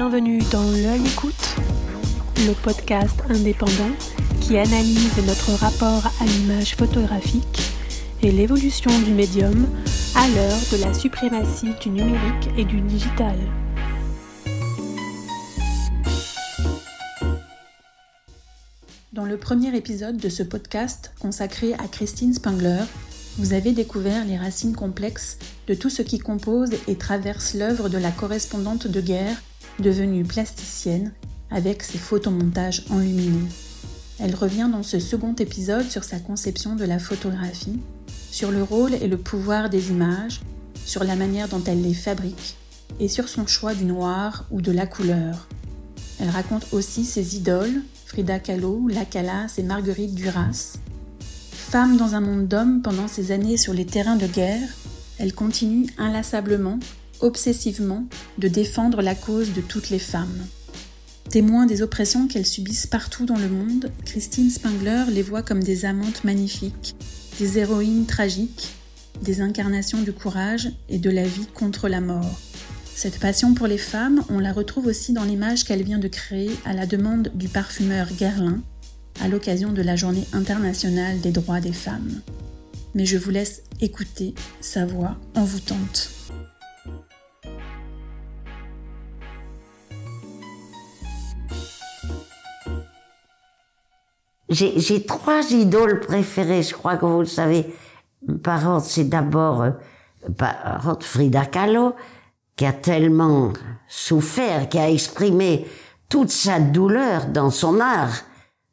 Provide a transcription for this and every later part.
Bienvenue dans L'œil écoute, le podcast indépendant qui analyse notre rapport à l'image photographique et l'évolution du médium à l'heure de la suprématie du numérique et du digital. Dans le premier épisode de ce podcast consacré à Christine Spengler, vous avez découvert les racines complexes de tout ce qui compose et traverse l'œuvre de la correspondante de guerre devenue plasticienne avec ses photomontages enluminés. Elle revient dans ce second épisode sur sa conception de la photographie, sur le rôle et le pouvoir des images, sur la manière dont elle les fabrique et sur son choix du noir ou de la couleur. Elle raconte aussi ses idoles, Frida Kahlo, La Calas et Marguerite Duras. Femme dans un monde d'hommes pendant ses années sur les terrains de guerre, elle continue inlassablement obsessivement de défendre la cause de toutes les femmes. Témoin des oppressions qu'elles subissent partout dans le monde, Christine Spengler les voit comme des amantes magnifiques, des héroïnes tragiques, des incarnations du courage et de la vie contre la mort. Cette passion pour les femmes, on la retrouve aussi dans l'image qu'elle vient de créer à la demande du parfumeur Guerlain à l'occasion de la Journée internationale des droits des femmes. Mais je vous laisse écouter sa voix envoûtante. J'ai trois idoles préférées, je crois que vous le savez. Par ordre, c'est d'abord euh, Frida Kahlo, qui a tellement souffert, qui a exprimé toute sa douleur dans son art,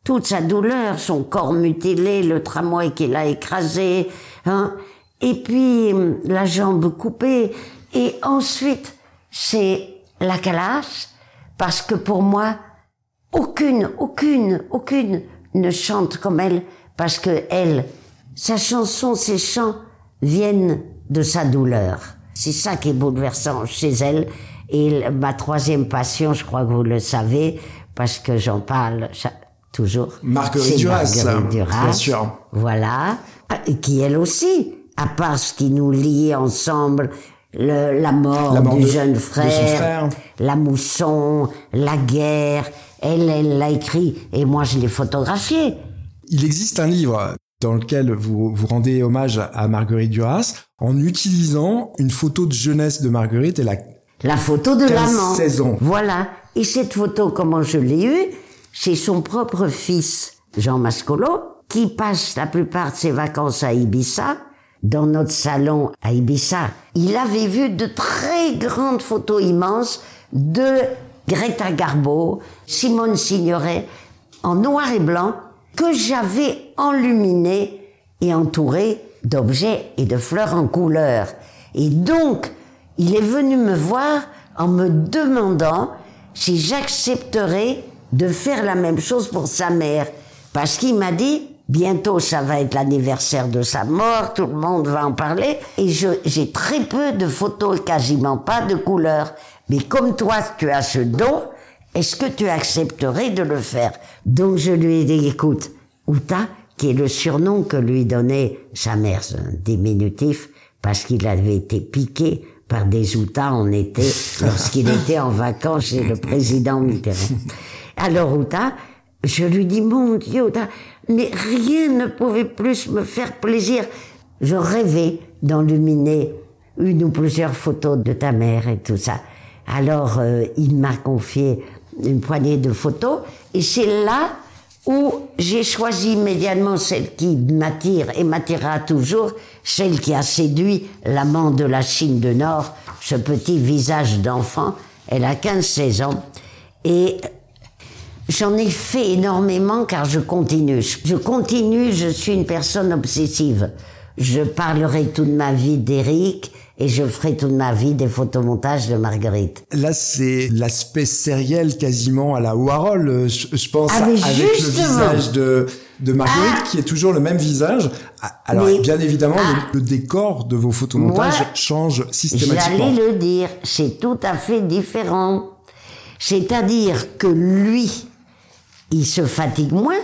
toute sa douleur, son corps mutilé, le tramway qu'il a écrasé, hein, et puis hum, la jambe coupée, et ensuite c'est la calasse, parce que pour moi, aucune, aucune, aucune ne chante comme elle parce que elle, sa chanson, ses chants viennent de sa douleur. C'est ça qui est bouleversant chez elle. Et ma troisième passion, je crois que vous le savez, parce que j'en parle toujours. Marguerite Duras, Marguerite Duras, bien sûr. Voilà. Qui elle aussi, à part ce qui nous lie ensemble, le, la, mort du jeune frère, frère, la mousson, la guerre, elle, elle l'a écrit et moi je l'ai photographié. Il existe un livre dans lequel vous, vous rendez hommage à Marguerite Duras en utilisant une photo de jeunesse de Marguerite et la la photo de l'amant. 16 ans. Voilà. Et cette photo, comment je l'ai eue, c'est son propre fils, Jean Mascolo, qui passe la plupart de ses vacances à Ibiza, dans notre salon à Ibiza. Il avait vu de très grandes photos immenses de Greta Garbo, Simone Signoret, en noir et blanc, que j'avais enluminé et entouré d'objets et de fleurs en couleur. Et donc, il est venu me voir en me demandant si j'accepterais de faire la même chose pour sa mère. Parce qu'il m'a dit, bientôt ça va être l'anniversaire de sa mort, tout le monde va en parler, et j'ai très peu de photos, quasiment pas de couleurs. Mais comme toi, tu as ce don, est-ce que tu accepterais de le faire Donc je lui ai dit, écoute, Outa, qui est le surnom que lui donnait sa mère, un diminutif, parce qu'il avait été piqué par des Outas en été lorsqu'il était en vacances chez le président Mitterrand. Alors Outa, je lui dis, mon Dieu, Outa, mais rien ne pouvait plus me faire plaisir. Je rêvais d'enluminer une ou plusieurs photos de ta mère et tout ça. Alors, euh, il m'a confié une poignée de photos et c'est là où j'ai choisi immédiatement celle qui m'attire et m'attirera toujours, celle qui a séduit l'amant de la Chine du Nord, ce petit visage d'enfant. Elle a 15-16 ans et j'en ai fait énormément car je continue. Je continue, je suis une personne obsessive. Je parlerai toute ma vie d'Eric, et je ferai toute ma vie des photomontages de Marguerite. Là, c'est l'aspect sériel quasiment à la Warhol, euh, je, pense, ah, avec le visage de, de Marguerite, ah. qui est toujours le même visage. Ah, alors, bien évidemment, le, décor de vos photomontages change systématiquement. J'allais le dire, c'est tout à fait différent. C'est-à-dire que lui, il se fatigue moins,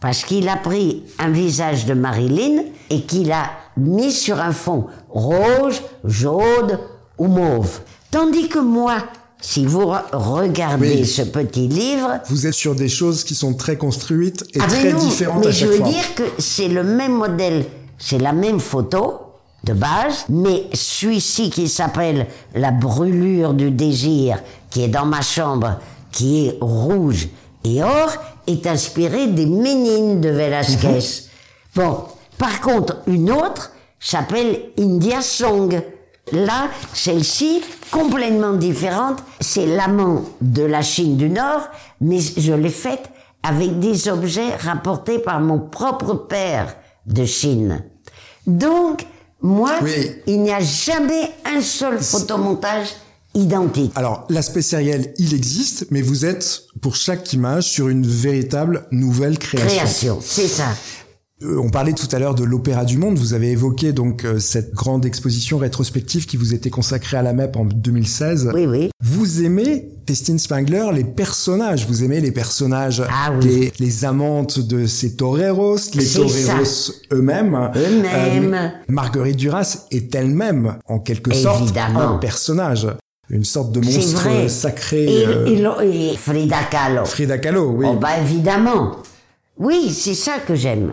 parce qu'il a pris un visage de Marilyn et qu'il a mis sur un fond rouge, jaune ou mauve. Tandis que moi, si vous regardez ce petit livre, vous êtes sur des choses qui sont très construites et ah, très différentes mais à chaque fois. Mais je veux dire que c'est le même modèle, c'est la même photo de base, mais celui-ci qui s'appelle La brûlure du désir, qui est dans ma chambre, qui est rouge et or, est inspiré des Ménines de Velasquez. Mhm. Bon, par contre, une autre s'appelle India Song. Là, celle-ci, complètement différente, c'est l'amant de la Chine du Nord, mais je l'ai faite avec des objets rapportés par mon propre père de Chine. Donc, moi, il n'y a jamais un seul photomontage identique. Alors, l'aspect sériel, il existe, mais vous êtes, pour chaque image, sur une véritable nouvelle création. Création, c'est ça. Euh, on parlait tout à l'heure de l'Opéra du Monde. Vous avez évoqué donc euh, cette grande exposition rétrospective qui vous était consacrée à la MEP en 2016. Oui, oui. Vous aimez, Christine Spangler, les personnages. Vous aimez les personnages, ah, oui. les, amantes de ces toreros, les toreros eux-mêmes. Eux-mêmes. Euh, Marguerite Duras est elle-même, en quelque sorte, un personnage une sorte de monstre sacré. Et, Frida Kahlo. Frida Kahlo, oui. Oh bah évidemment. Oui, c'est ça que j'aime.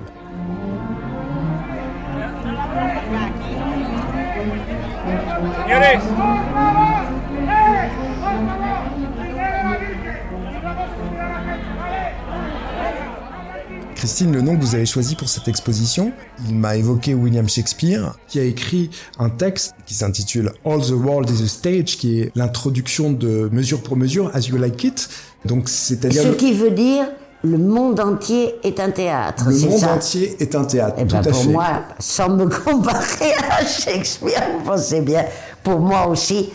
Christine, le nom que vous avez choisi pour cette exposition, il m'a évoqué William Shakespeare, qui a écrit un texte qui s'intitule All the World is a Stage, qui est l'introduction de Mesure pour Mesure, As You Like It. Donc, c'est-à-dire... Ce qui veut dire le monde entier est un théâtre. Le monde entier est un théâtre. Et eh tout ben à pour moi, sans me comparer à Shakespeare, vous pensez bien, pour moi aussi,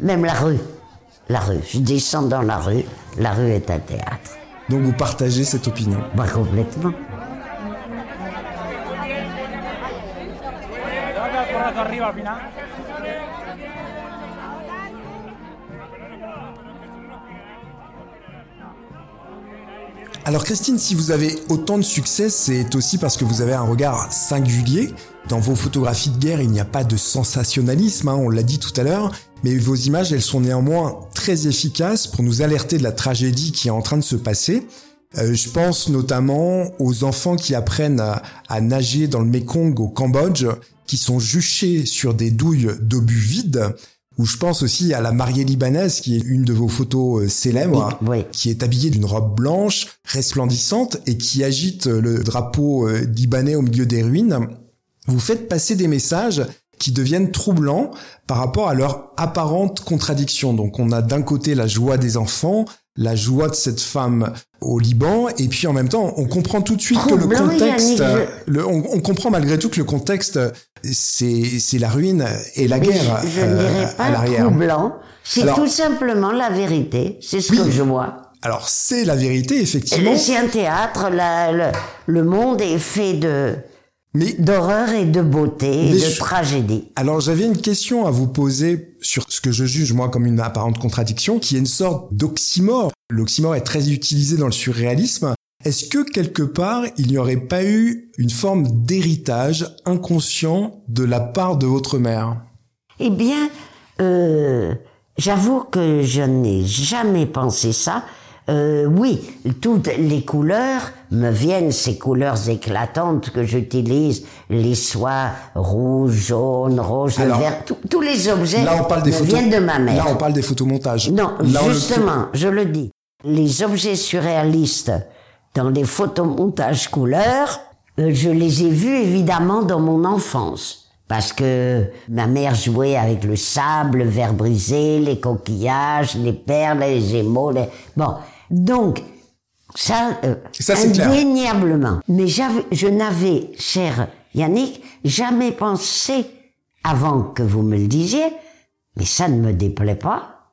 même la rue. La rue. Je descends dans la rue, la rue est un théâtre. Donc vous partagez cette opinion Bah complètement. Alors Christine, si vous avez autant de succès, c'est aussi parce que vous avez un regard singulier. Dans vos photographies de guerre, il n'y a pas de sensationnalisme, hein, on l'a dit tout à l'heure, mais vos images, elles sont néanmoins très efficaces pour nous alerter de la tragédie qui est en train de se passer. Euh, je pense notamment aux enfants qui apprennent à, nager dans le Mekong au Cambodge, qui sont juchés sur des douilles d'obus vides ou je pense aussi à la mariée libanaise, qui est une de vos photos euh, célèbres, qui est habillée d'une robe blanche, resplendissante, et qui agite euh, le drapeau euh, libanais au milieu des ruines. Vous faites passer des messages qui deviennent troublants par rapport à leur apparente contradiction. Donc on a d'un côté la joie des enfants, la joie de cette femme au Liban, et puis en même temps, on comprend tout de suite que le contexte, le, on, on, comprend malgré tout que le contexte, c'est c'est la ruine et la guerre je, ne dirais euh, pas à l'arrière. C'est tout simplement la vérité, c'est ce que je vois. Alors c'est la vérité effectivement. C'est un théâtre, la, le, le monde est fait de mais d'horreur et de beauté et de tragédie. Alors j'avais une question à vous poser sur ce que je juge moi comme une apparente contradiction, qui est une sorte d'oxymore. L'oxymore est très utilisé dans le surréalisme. Est-ce que quelque part il n'y aurait pas eu une forme d'héritage inconscient de la part de votre mère? Eh bien, euh, j'avoue que je n'ai jamais pensé ça. Euh, oui, toutes les couleurs me viennent, ces couleurs éclatantes que j'utilise, les soies rouges, jaunes, roses, vert, tous les objets me viennent de ma mère. Là, on parle des photomontages. Non, justement, je le dis. Les objets surréalistes dans les photomontages couleurs, euh, je les ai vus évidemment dans mon enfance parce que ma mère jouait avec le sable, le verre brisé, les coquillages, les perles, les émaux. Bon, donc ça, euh, ça indéniablement. Mais je n'avais, cher Yannick, jamais pensé avant que vous me le disiez, mais ça ne me déplaît pas.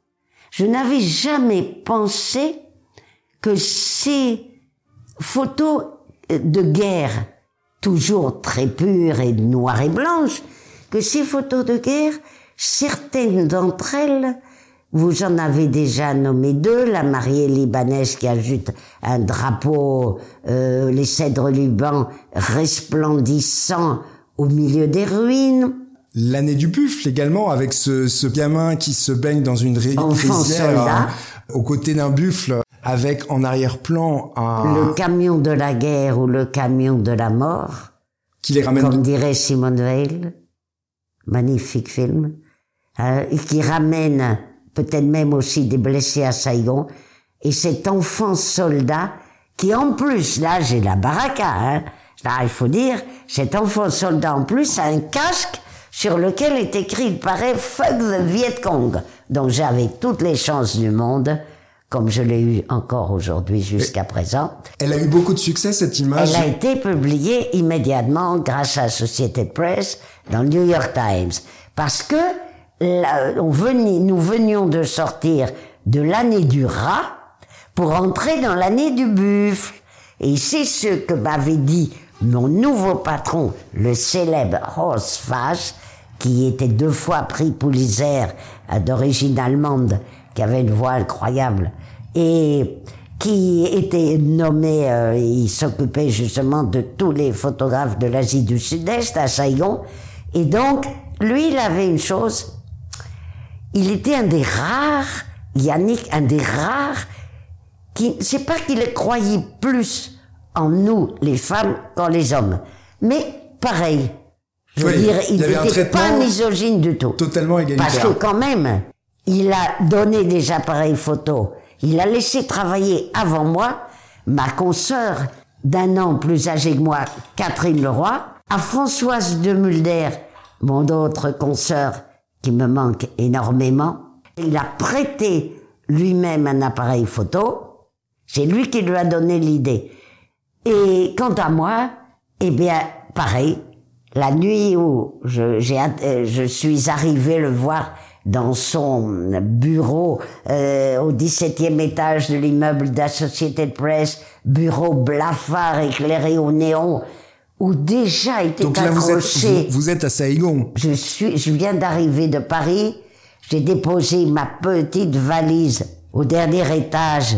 Je n'avais jamais pensé que ces photos de guerre toujours très pure et noire et blanche, que ces photos de guerre, certaines d'entre elles, vous en avez déjà nommé deux, la mariée libanaise qui ajoute un drapeau, euh, les cèdres Liban resplendissant au milieu des ruines. l'année du buffle également, avec ce, ce gamin qui se baigne dans une soldat. hein, aux côtés d'un buffle, avec en arrière-plan un Le camion de la guerre ou le camion de la mort, qui les ramène. comme dirait Simone Veil. Magnifique film. Euh, et qui ramène peut-être même aussi des blessés à Saigon. Et cet enfant soldat qui en plus, là j'ai la baraka, hein, là il faut dire, cet enfant soldat en plus a un casque sur lequel est écrit, il paraît, Fuck the Viet Cong. Donc j'avais toutes les chances du monde, comme je l'ai eu encore aujourd'hui jusqu'à présent. Elle a eu beaucoup de succès cette image. Elle a été publiée immédiatement grâce à Associated Press dans le New York Times. Parce que là, on venait- nous venions de sortir de l'année du rat pour entrer dans l'année du buffle. Et c'est ce que m'avait dit mon nouveau patron, le célèbre Horst Fasch, qui était deux fois prix Pulitzer, d'origine allemande, qui avait une voix incroyable, et qui était nommé, euh, il s'occupait justement de tous les photographes de l'Asie du Sud-Est à Saigon, et donc, lui, il avait une chose, il était un des rares, Yannick, un des rares, qui, c'est pas qu'il croyait plus en nous, les femmes, qu'en les hommes, mais pareil. Je veux Oui, dire, il n'était pas misogyne du tout. totalement égalitaire. Parce que quand même, il a donné des appareils photo. Il a laissé travailler avant moi ma consoeur d'un an plus âgée que moi, Catherine Leroy, à Françoise de Mulder, mon autre consoeur qui me manque énormément. Il a prêté lui-même un appareil photo. C'est lui qui lui a donné l'idée. Et quant à moi, eh bien, pareil, la nuit où je, euh, suis arrivé le voir dans son bureau euh, au 17e étage de l'immeuble d'Associated Press, bureau blafard éclairé au néon, où déjà était Donc là, vous êtes, vous êtes à Saigon. je suis, je viens d'arriver de Paris. J'ai déposé ma petite valise au dernier étage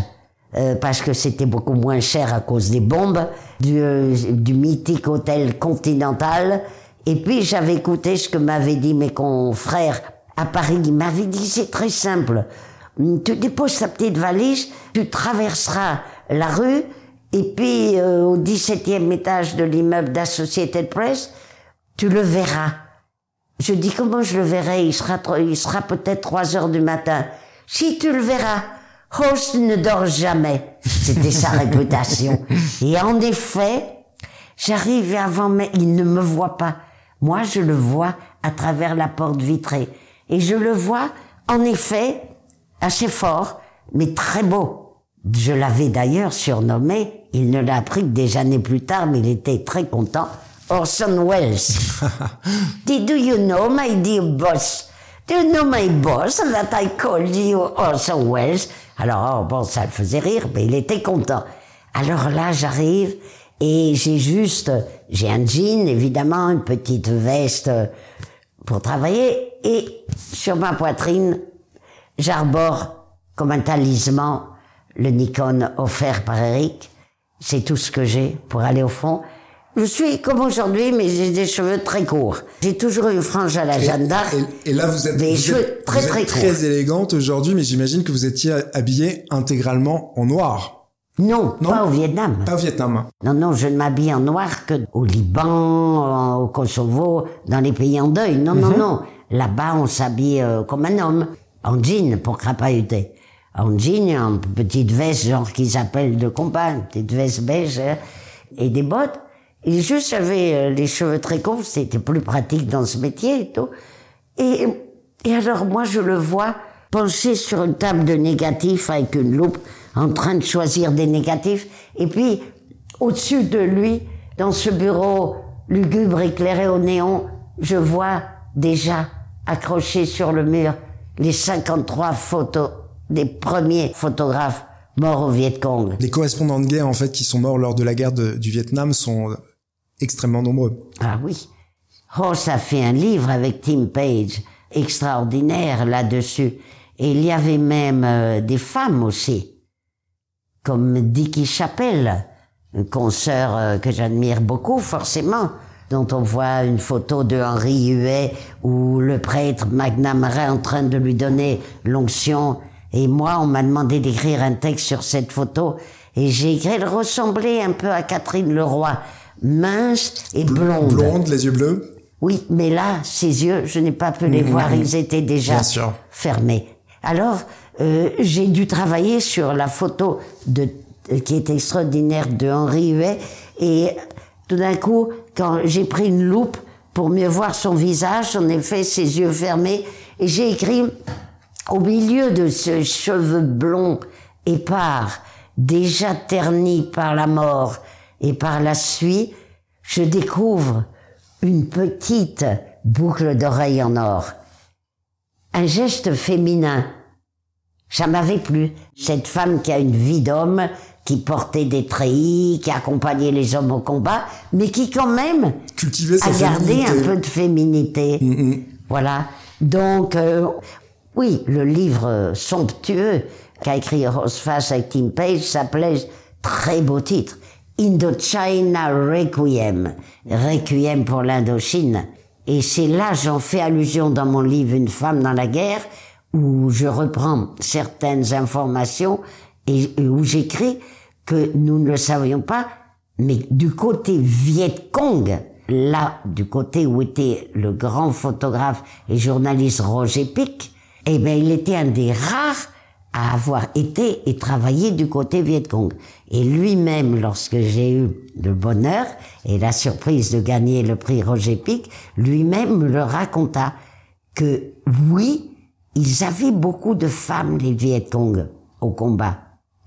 euh, parce que c'était beaucoup moins cher à cause des bombes du, euh, du mythique hôtel Continental. Et puis j'avais écouté ce que m'avaient dit mes confrères à Paris. Ils m'avaient dit c'est très simple. Tu déposes ta petite valise, tu traverseras la rue et puis euh, au 17e étage de l'immeuble d'Associated Press, tu le verras. Je dis comment je le verrai? Il sera, il sera peut-être 3 heures du matin. Si tu le verras, Host ne dort jamais. C'était sa réputation. Et en effet, j'arrive avant, mais il ne me voit pas. Moi, je le vois à travers la porte vitrée. Et je le vois, en effet, assez fort, mais très beau. Je l'avais d'ailleurs surnommé, il ne l'a appris que des années plus tard, mais il était très content, Orson Welles. Did do you know, my dear boss? Do you know my boss that I called you Orson Welles? Alors, oh, bon, ça le faisait rire, mais il était content. Alors là, j'arrive et j'ai juste, j'ai un jean, évidemment, une petite veste pour travailler et sur ma poitrine, j'arbore comme un talisman le Nikon offert par Eric. C'est tout ce que j'ai pour aller au fond. Je suis comme aujourd'hui, mais j'ai des cheveux très courts. J'ai toujours une frange à la Jeanne d'Arc. Et, et là, vous êtes, Des vous cheveux êtes- très, vous très êtes courts. très élégante aujourd'hui, mais j'imagine que vous étiez habillée intégralement en noir. Non, Non. pas au Vietnam. Pas au Vietnam. Non, non, je ne m'habille en noir que au Liban, au Kosovo, dans les pays en deuil. Non, non, non. Là-bas, on s'habille euh, comme un homme, en jean pour crapahuter. En jean, en petite veste, genre qu'ils appellent de compas, une petite veste beige, hein, et des bottes. Et juste, j'avais euh, les cheveux très courts, c'était plus pratique dans ce métier et tout. Et, et alors, moi, je le vois penché sur une table de négatifs avec une loupe, en train de choisir des négatifs. Et puis, au-dessus de lui, dans ce bureau lugubre éclairé au néon, je vois déjà accrochés sur le mur les 53 photos des premiers photographes morts au Viet Cong. Les correspondants de guerre, en fait, qui sont morts lors de la guerre de- du Vietnam sont extrêmement nombreux. Ah oui. Ross a fait un livre avec Tim Page extraordinaire là-dessus. Et il y avait même euh, des femmes aussi, comme Dickie Chappell, une consoeur euh, que j'admire beaucoup, forcément. dont on voit une photo de Henri Huet où le prêtre McNamara est en train de lui donner l'onction. Et moi, on m'a demandé d'écrire un texte sur cette photo et j'ai écrit, elle ressemblait un peu à Catherine Leroy, mince et blonde. Blonde, les yeux bleus Oui, mais là, ses yeux, je n'ai pas pu les Mmh, voir, ils étaient déjà fermés. Alors, euh, j'ai dû travailler sur la photo de, qui est extraordinaire de Henri Huet et tout d'un coup, quand j'ai pris une loupe pour mieux voir son visage, en effet, ses yeux fermés, et j'ai écrit au milieu de ce cheveux blonds épars, déjà ternis par la mort et par la suie, je découvre une petite boucle d'oreille en or. Un geste féminin. Ça m'avait plu. Cette femme qui a une vie d'homme, qui portait des treillis, qui accompagnait les hommes au combat, mais qui quand même sa a gardé un peu de féminité. Voilà. Donc, euh, oui, le livre somptueux qu'a écrit Roseface avec Tim Page s'appelait très beau titre. Indochina Requiem. Requiem pour l'Indochine. Et c'est là, j'en fais allusion dans mon livre Une femme dans la guerre, où je reprends certaines informations et, où j'écris que nous ne le savions pas, mais du côté Viet Cong, là, du côté où était le grand photographe et journaliste Roger Pic, eh bien, il était un des rares à avoir été et travaillé du côté Viet Cong. Et lui-même, lorsque j'ai eu le bonheur et la surprise de gagner le prix Roger Pic, lui-même me le raconta que oui, ils avaient beaucoup de femmes, les Viet Cong, au combat.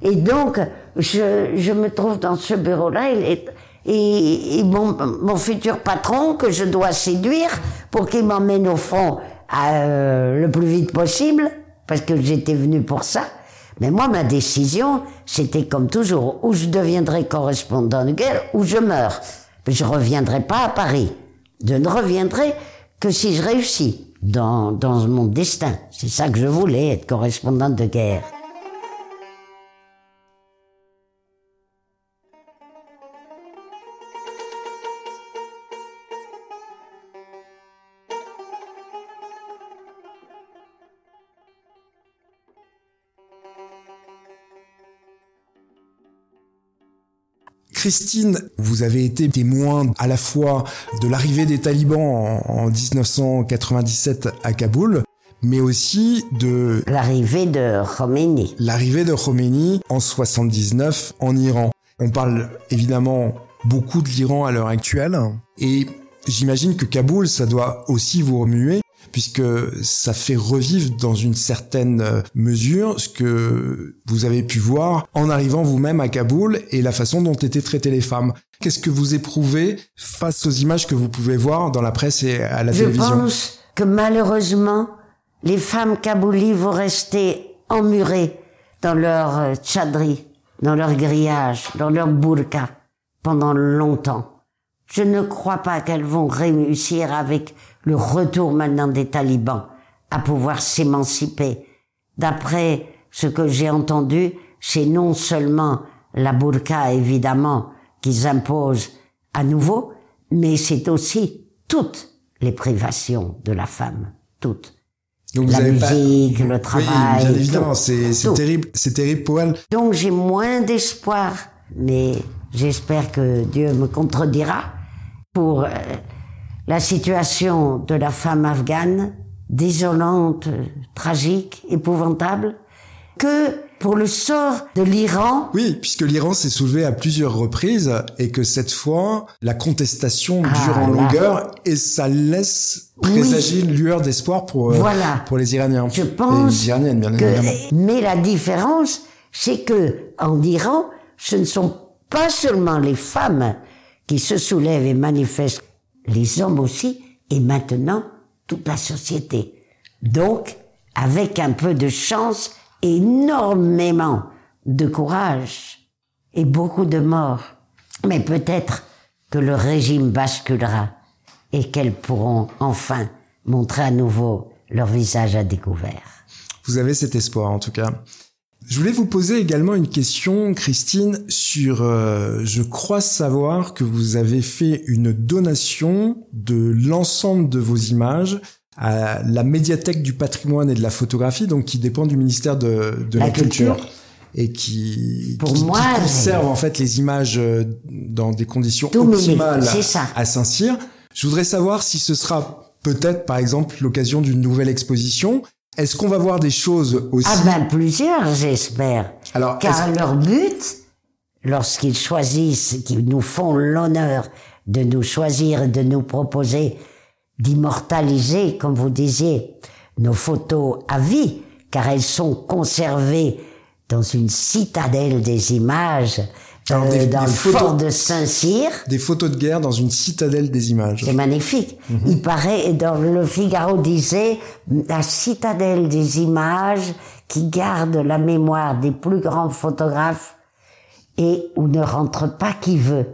Et donc, je, je me trouve dans ce bureau-là, est- et, et mon, mon futur patron que je dois séduire pour qu'il m'emmène au front euh, le plus vite possible, parce que j'étais venu pour ça. Mais moi, ma décision, c'était comme toujours, ou je deviendrai correspondant de guerre, ou je meurs. Je reviendrai pas à Paris. Je ne reviendrai que si je réussis dans, dans mon destin. C'est ça que je voulais, être correspondante de guerre. Christine, vous avez été témoin à la fois de l'arrivée des talibans en, en 1997 à Kaboul, mais aussi de L'arrivée de Khomeini. l'arrivée de Khomeini en 79 en Iran. On parle évidemment beaucoup de l'Iran à l'heure actuelle et j'imagine que Kaboul, ça doit aussi vous remuer puisque ça fait revivre dans une certaine euh, mesure ce que vous avez pu voir en arrivant vous-même à Kaboul et la façon dont étaient traitées les femmes. Qu'est-ce que vous éprouvez face aux images que vous pouvez voir dans la presse et à la Je télévision? pense que malheureusement, les femmes kaboulis vont rester emmurées dans leur euh, tchadri, dans leur grillage, dans leur burqa pendant longtemps. Je ne crois pas qu'elles vont réussir avec le retour maintenant des talibans à pouvoir s'émanciper. D'après ce que j'ai entendu, c'est non seulement la burqa évidemment qu'ils imposent à nouveau, mais c'est aussi toutes les privations de la femme, toutes. Donc La pas- musique, le Oui, travail, bien évidemment, c'est terrible, c'est terrible pour elle. Donc j'ai moins d'espoir, mais j'espère que Dieu me contredira pour euh, la situation de la femme afghane, désolante, tragique, épouvantable, que pour le sort de l'Iran, Oui, puisque l'Iran s'est soulevé à plusieurs reprises et que cette fois, la contestation Ah, dure en longueur et ça laisse Oui. présager une lueur d'espoir pour, euh, Voilà. pour les Iraniens. Je pense les Iraniennes, bien que, évidemment. mais la différence, c'est que en Iran, ce ne sont pas seulement les femmes qui se soulèvent et manifestent, les hommes aussi, et maintenant toute la société. Donc, avec un peu de chance, énormément de courage et beaucoup de morts. Mais peut-être que le régime basculera et qu'elles pourront enfin montrer à nouveau leur visage à découvert. Vous avez cet espoir, en tout cas. Je voulais vous poser également une question, Christine, sur, euh, je crois savoir que vous avez fait une donation de l'ensemble de vos images à la médiathèque du patrimoine et de la photographie, donc qui dépend du ministère de, de la, culture. et qui, Pour qui, moi, qui conserve en fait les images euh, dans des conditions optimales ça. à Saint-Cyr. Je voudrais savoir si ce sera peut-être par exemple l'occasion d'une nouvelle exposition. Est-ce qu'on va voir des choses aussi Ah ben plusieurs, j'espère. Alors, Car leur but, lorsqu'ils choisissent, qu'ils nous font l'honneur de nous choisir de nous proposer d'immortaliser, comme vous disiez, nos photos à vie, car elles sont conservées dans une citadelle des images, Alors, euh, des- dans des photos- fort de Saint-Cyr. des photos de guerre dans une citadelle des images. C'est magnifique. Il paraît, et dans le Figaro disait, la citadelle des images qui garde la mémoire des plus grands photographes et où ne rentre pas qui veut.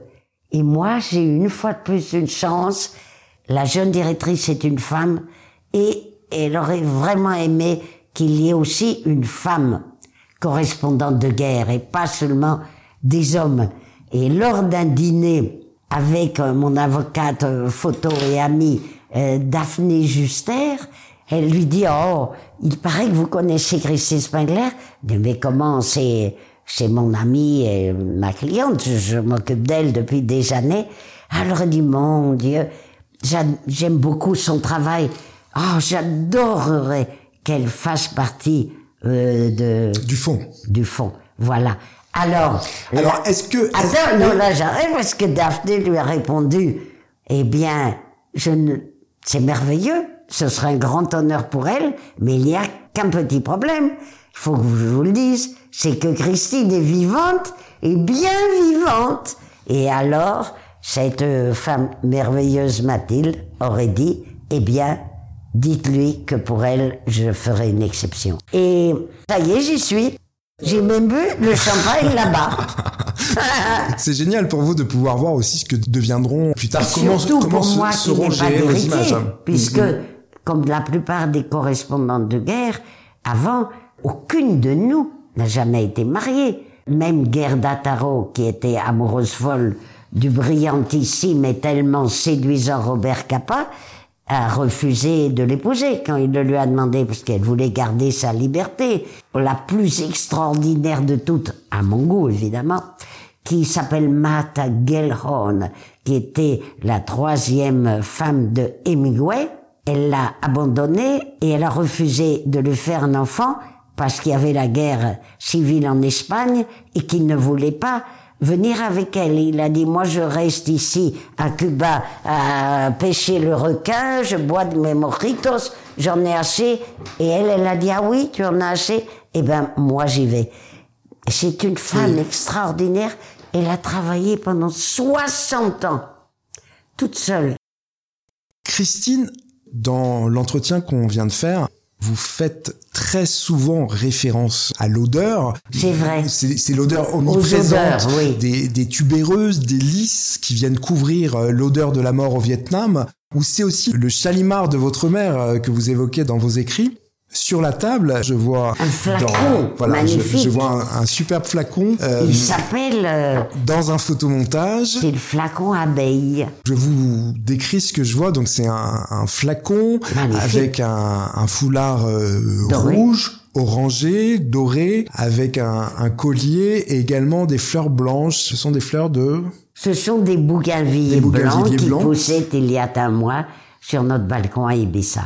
Et moi, j'ai eu une fois de plus une chance. La jeune directrice est une femme et elle aurait vraiment aimé qu'il y ait aussi une femme correspondante de guerre et pas seulement des hommes. Et lors d'un dîner avec euh, mon avocate euh, photo et amie euh, Daphné Juster, elle lui dit oh il paraît que vous connaissez Christine Spengler. Mais comment c'est c'est mon amie et ma cliente, je, m'occupe d'elle depuis des années. Alors elle dit mon Dieu, j'a- j'aime beaucoup son travail. Oh j'adorerais qu'elle fasse partie euh, de Du fond. du fond. Voilà. Alors, Alors, est-ce que- Attends, non, là j'arrive parce que Daphné lui a répondu, eh bien, je ne... c'est merveilleux, ce serait un grand honneur pour elle, mais il n'y a qu'un petit problème. Il faut que je vous le dise, c'est que Christine est vivante et bien vivante. Et alors, cette euh, femme merveilleuse Mathilde aurait dit, eh bien, dites-lui que pour elle, je ferai une exception. Et ça y est, j'y suis. J'ai même bu le champagne là-bas. C'est génial pour vous de pouvoir voir aussi ce que deviendront plus tard comment, pour moi seront gérées d'héritier, images. hein. puisque, Mhm. comme la plupart des correspondantes de guerre, avant, aucune de nous n'a jamais été mariée. Même Gerda Taro, qui était amoureuse folle du brillantissime et tellement séduisant Robert Capa, a refusé de l'épouser quand il le lui a demandé parce qu'elle voulait garder sa liberté. La plus extraordinaire de toutes, à mon goût évidemment, qui s'appelle Mata Gellhorn, qui était la troisième femme de Hemingway. Elle l'a abandonné et elle a refusé de lui faire un enfant parce qu'il y avait la guerre civile en Espagne et qu'il ne voulait pas venir avec elle. Il a dit, moi je reste ici à Cuba à pêcher le requin, je bois de mes mojitos, j'en ai assez. Et elle, elle a dit, ah oui, tu en as assez Eh ben, moi j'y vais. C'est une femme extraordinaire. Elle a travaillé pendant 60 ans, toute seule. Christine, dans l'entretien qu'on vient de faire, vous faites très souvent référence à l'odeur. C'est vrai. C'est l'odeur omniprésente odeurs, oui. des, des tubéreuses, des lys qui viennent couvrir euh, l'odeur de la mort au Vietnam, ou c'est aussi le chalimard de votre mère euh, que vous évoquez dans vos écrits. Sur la table, je vois Un flacon dans- voilà, je, magnifique. je vois un, un superbe flacon euh, Il s'appelle, euh, dans un photomontage. c'est le flacon abeille. Je vous décris ce que je vois. Donc c'est un, un flacon Magnifique. avec un, un foulard euh, rouge, orangé, doré, avec un, un collier et également des fleurs blanches. Ce sont des fleurs de... Ce sont des bougainvilliers blancs bougainvilliers qui blancs. poussaient il y a un mois sur notre balcon à Ibiza.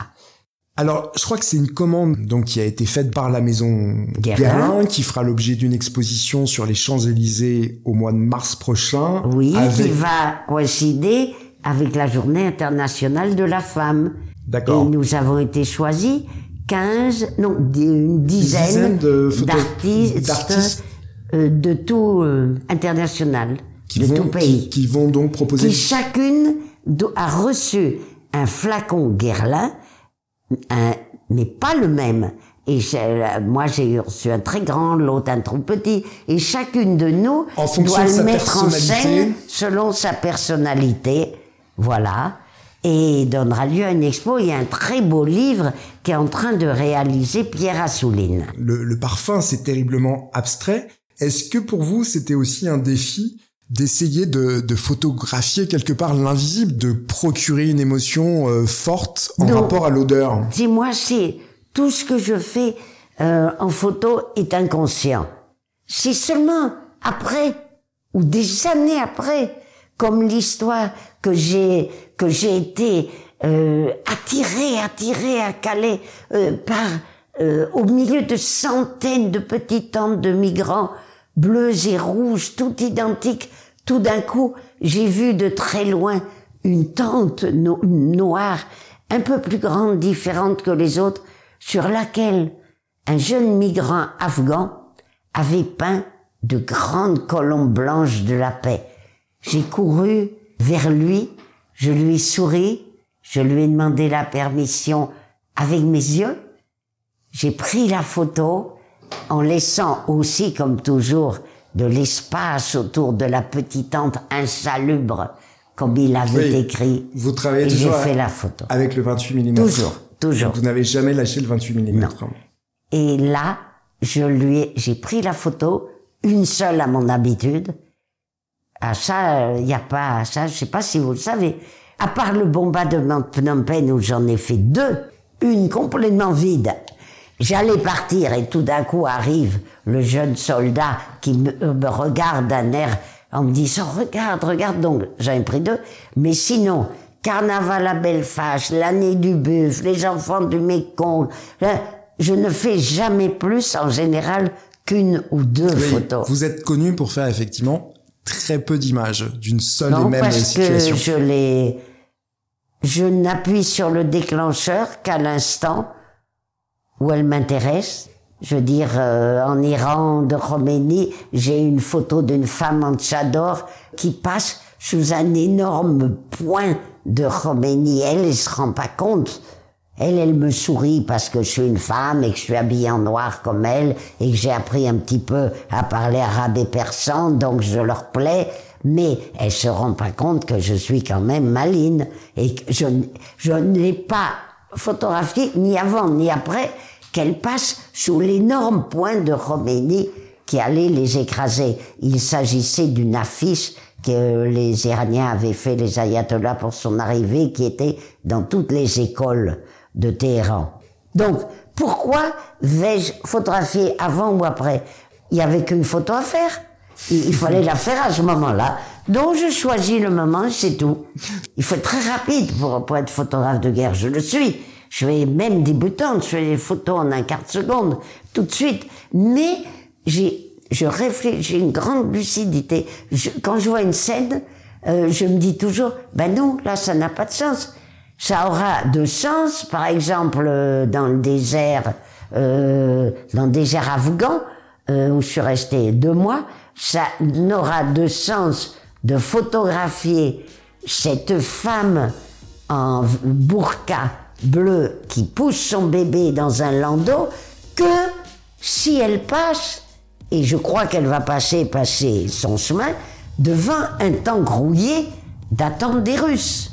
Alors, je crois que c'est une commande donc qui a été faite par la maison Guerlain. Guerlain, qui fera l'objet d'une exposition sur les Champs-Élysées au mois de mars prochain. Oui, avec... qui va coïncider avec la journée internationale de la femme. D'accord. Et nous avons été choisis 15, non, une dizaine, dizaine d'artistes euh, de tout euh, international, qui de vont, tout pays, Qui, qui vont donc proposer... qui chacune a reçu un flacon Guerlain, un, mais pas le même. Et j'ai- moi, j'ai reçu un très grand, l'autre un trop petit. Et chacune de nous En doit le mettre en scène selon sa personnalité. Voilà. et donnera lieu à une expo. Il y a un très beau livre qui est en train de réaliser Pierre Assouline. Le, le parfum, c'est terriblement abstrait. Est-ce que pour vous, c'était aussi un défi d'essayer de, de, photographier quelque part l'invisible, de procurer une émotion euh, forte en rapport à l'odeur Dis-moi, c'est tout ce que je fais euh, en photo est inconscient. C'est seulement après ou des années après, comme l'histoire que j'ai que j'ai été euh, attiré, attiré à Calais euh, par euh, au milieu de centaines de petits tentes de migrants bleus et rouges, tout identiques. Tout d'un coup, j'ai vu de très loin une tente noire, un peu plus grande, différente que les autres, sur laquelle un jeune migrant afghan avait peint de grandes colombes blanches de la paix. J'ai couru vers lui, je lui ai souri, je lui ai demandé la permission avec mes yeux, j'ai pris la photo en laissant aussi, comme toujours, de l'espace autour de la petite tente insalubre, comme il avait écrit. Vous travaillez toujours fait la photo. avec le 28 mm. Toujours, toujours. vous n'avez jamais lâché le 28 mm. Non. Et là, je lui ai, j'ai pris la photo, une seule à mon habitude. À ça, il n'y a pas, ça, je sais pas si vous le savez. À part le bombardement de Phnom Penh où j'en ai fait deux, une complètement vide. J'allais partir et tout d'un coup arrive le jeune soldat qui me, euh, me regarde d'un air en me disant regarde, regarde donc. J'en ai pris deux. Mais sinon, Carnaval à Belfast, l'année du bœuf, les enfants du Mékong, je ne fais jamais plus en général qu'une ou deux photos. Vous êtes connu pour faire effectivement très peu d'images d'une seule et même parce situation. Que je les, je n'appuie sur le déclencheur qu'à l'instant où elle m'intéresse. Je veux dire, euh, en Iran, de Khomeini, j'ai une photo d'une femme en tchador qui passe sous un énorme point de Khomeini. Elle, elle se rend pas compte elle, elle me sourit parce que je suis une femme et que je suis habillée en noir comme elle et que j'ai appris un petit peu à parler arabe et persan, donc je leur plais. Mais elle se rend pas compte que je suis quand même maline et que je, je ne pas photographiée ni avant ni après qu'elle passe sous l'énorme point de Khomeini qui allait les écraser. Il s'agissait d'une affiche que les Iraniens avaient fait les ayatollahs pour son arrivée, qui était dans toutes les écoles de Téhéran. Donc, pourquoi vais-je photographier avant ou après? Il n'y avait qu'une photo à faire. Il, fallait la faire à ce moment-là. Donc, je choisis le moment, c'est tout. Il faut être très rapide pour, pour être photographe de guerre. Je le suis. Je fais même débutante, je fais des photos en un quart de seconde, tout de suite. Mais j'ai, je réfléchis, j'ai une grande lucidité. quand je vois une scène, euh, je me dis toujours, ben non, là, ça n'a pas de sens ça aura de sens, par exemple, euh, dans le désert, euh, dans le désert afghan, euh, où je suis resté deux mois, ça n'aura de sens de photographier cette femme en burqa bleu qui pousse son bébé dans un landau que si elle passe, et je crois qu'elle va passer, passer son chemin, devant un temps grouillé d'attente des Russes.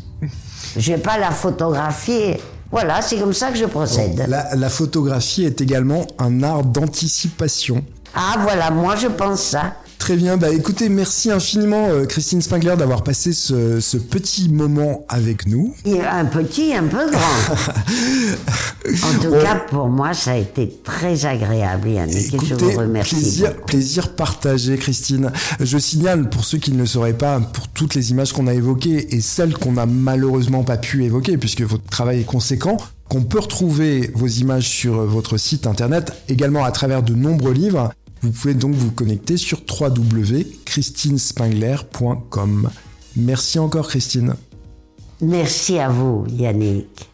Je vais pas la photographier. Voilà, c'est comme ça que je procède. la, la photographie est également un art d'anticipation. Ah voilà, moi je pense ça. Très bien, bah écoutez, merci infiniment euh, Christine Spengler d'avoir passé ce, ce, petit moment avec nous. un petit, un peu grand. en tout cas, pour moi, ça a été très agréable, Yannick, écoutez, je vous remercie. Plaisir, plaisir partagé, Christine. Je signale, pour ceux qui ne le sauraient pas, pour toutes les images qu'on a évoquées et celles qu'on n'a malheureusement pas pu évoquer, puisque votre travail est conséquent, qu'on peut retrouver vos images sur votre site internet, également à travers de nombreux livres. Vous pouvez donc vous connecter sur www.christinespingler.com. Merci encore Christine. Merci à vous Yannick.